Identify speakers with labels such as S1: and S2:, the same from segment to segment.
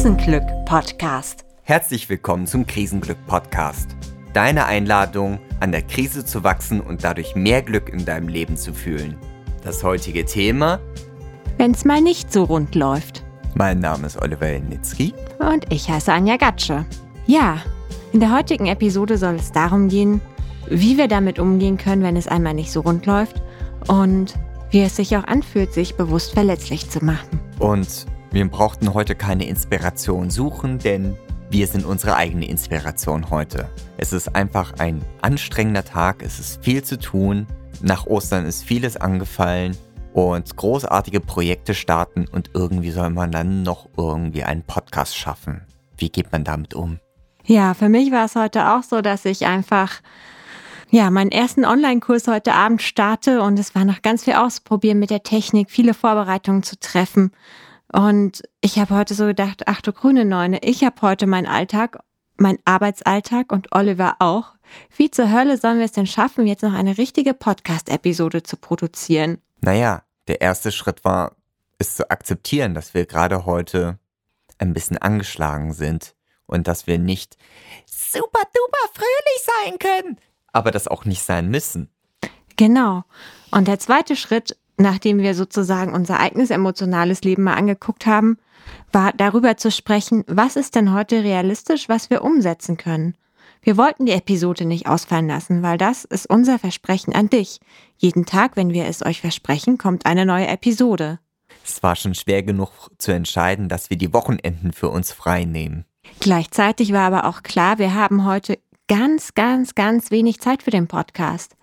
S1: Krisenglück Podcast.
S2: Herzlich willkommen zum Krisenglück Podcast. Deine Einladung, an der Krise zu wachsen und dadurch mehr Glück in deinem Leben zu fühlen. Das heutige Thema?
S1: Wenn es mal nicht so rund läuft.
S2: Mein Name ist Oliver Nitzki.
S1: Und ich heiße Anja Gatsche. Ja, in der heutigen Episode soll es darum gehen, wie wir damit umgehen können, wenn es einmal nicht so rund läuft und wie es sich auch anfühlt, sich bewusst verletzlich zu machen.
S2: Und wir brauchten heute keine Inspiration suchen, denn wir sind unsere eigene Inspiration heute. Es ist einfach ein anstrengender Tag, es ist viel zu tun. Nach Ostern ist vieles angefallen und großartige Projekte starten und irgendwie soll man dann noch irgendwie einen Podcast schaffen. Wie geht man damit um?
S1: Ja, für mich war es heute auch so, dass ich einfach ja, meinen ersten Online-Kurs heute Abend starte und es war noch ganz viel ausprobieren mit der Technik, viele Vorbereitungen zu treffen. Und ich habe heute so gedacht, ach du grüne Neune, ich habe heute meinen Alltag, meinen Arbeitsalltag und Oliver auch. Wie zur Hölle sollen wir es denn schaffen, jetzt noch eine richtige Podcast-Episode zu produzieren?
S2: Naja, der erste Schritt war, es zu akzeptieren, dass wir gerade heute ein bisschen angeschlagen sind und dass wir nicht super duper fröhlich sein können, aber das auch nicht sein müssen.
S1: Genau. Und der zweite Schritt nachdem wir sozusagen unser eigenes emotionales Leben mal angeguckt haben, war darüber zu sprechen, was ist denn heute realistisch, was wir umsetzen können. Wir wollten die Episode nicht ausfallen lassen, weil das ist unser Versprechen an dich. Jeden Tag, wenn wir es euch versprechen, kommt eine neue Episode.
S2: Es war schon schwer genug zu entscheiden, dass wir die Wochenenden für uns frei nehmen.
S1: Gleichzeitig war aber auch klar, wir haben heute ganz, ganz, ganz wenig Zeit für den Podcast.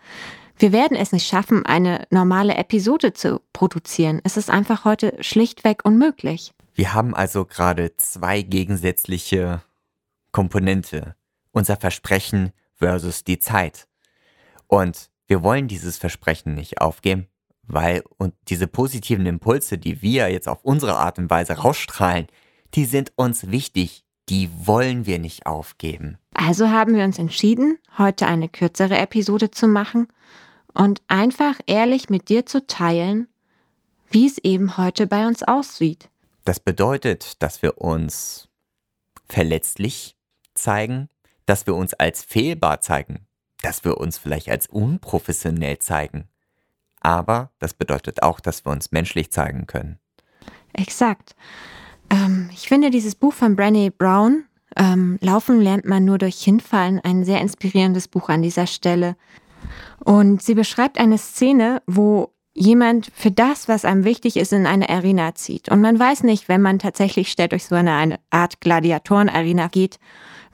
S1: Wir werden es nicht schaffen, eine normale Episode zu produzieren. Es ist einfach heute schlichtweg unmöglich.
S2: Wir haben also gerade zwei gegensätzliche Komponente. Unser Versprechen versus die Zeit. Und wir wollen dieses Versprechen nicht aufgeben, weil und diese positiven Impulse, die wir jetzt auf unsere Art und Weise rausstrahlen, die sind uns wichtig. Die wollen wir nicht aufgeben.
S1: Also haben wir uns entschieden, heute eine kürzere Episode zu machen und einfach ehrlich mit dir zu teilen, wie es eben heute bei uns aussieht.
S2: Das bedeutet, dass wir uns verletzlich zeigen, dass wir uns als fehlbar zeigen, dass wir uns vielleicht als unprofessionell zeigen. Aber das bedeutet auch, dass wir uns menschlich zeigen können.
S1: Exakt. Ähm, ich finde dieses Buch von Brené Brown, ähm, Laufen lernt man nur durch Hinfallen, ein sehr inspirierendes Buch an dieser Stelle. Und sie beschreibt eine Szene, wo jemand für das, was einem wichtig ist, in eine Arena zieht. Und man weiß nicht, wenn man tatsächlich stellt durch so eine, eine Art Gladiatoren-Arena geht,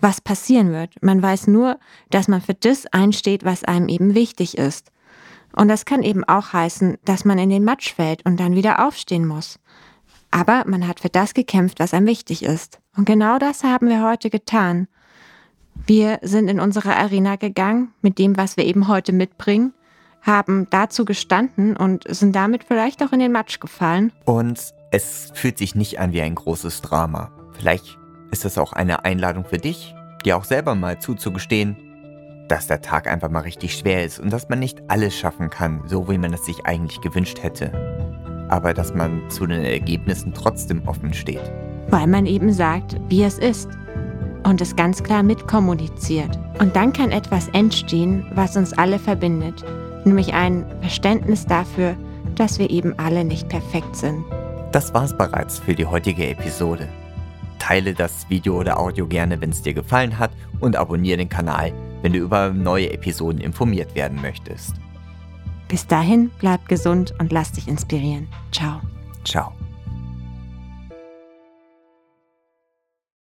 S1: was passieren wird. Man weiß nur, dass man für das einsteht, was einem eben wichtig ist. Und das kann eben auch heißen, dass man in den Matsch fällt und dann wieder aufstehen muss. Aber man hat für das gekämpft, was einem wichtig ist. Und genau das haben wir heute getan. Wir sind in unsere Arena gegangen mit dem, was wir eben heute mitbringen, haben dazu gestanden und sind damit vielleicht auch in den Matsch gefallen.
S2: Und es fühlt sich nicht an wie ein großes Drama. Vielleicht ist das auch eine Einladung für dich, dir auch selber mal zuzugestehen, dass der Tag einfach mal richtig schwer ist und dass man nicht alles schaffen kann, so wie man es sich eigentlich gewünscht hätte. Aber dass man zu den Ergebnissen trotzdem offen steht.
S1: Weil man eben sagt, wie es ist und es ganz klar mitkommuniziert. Und dann kann etwas entstehen, was uns alle verbindet, nämlich ein Verständnis dafür, dass wir eben alle nicht perfekt sind.
S2: Das war's bereits für die heutige Episode. Teile das Video oder Audio gerne, wenn es dir gefallen hat und abonniere den Kanal, wenn du über neue Episoden informiert werden möchtest.
S1: Bis dahin, bleib gesund und lass dich inspirieren. Ciao.
S2: Ciao.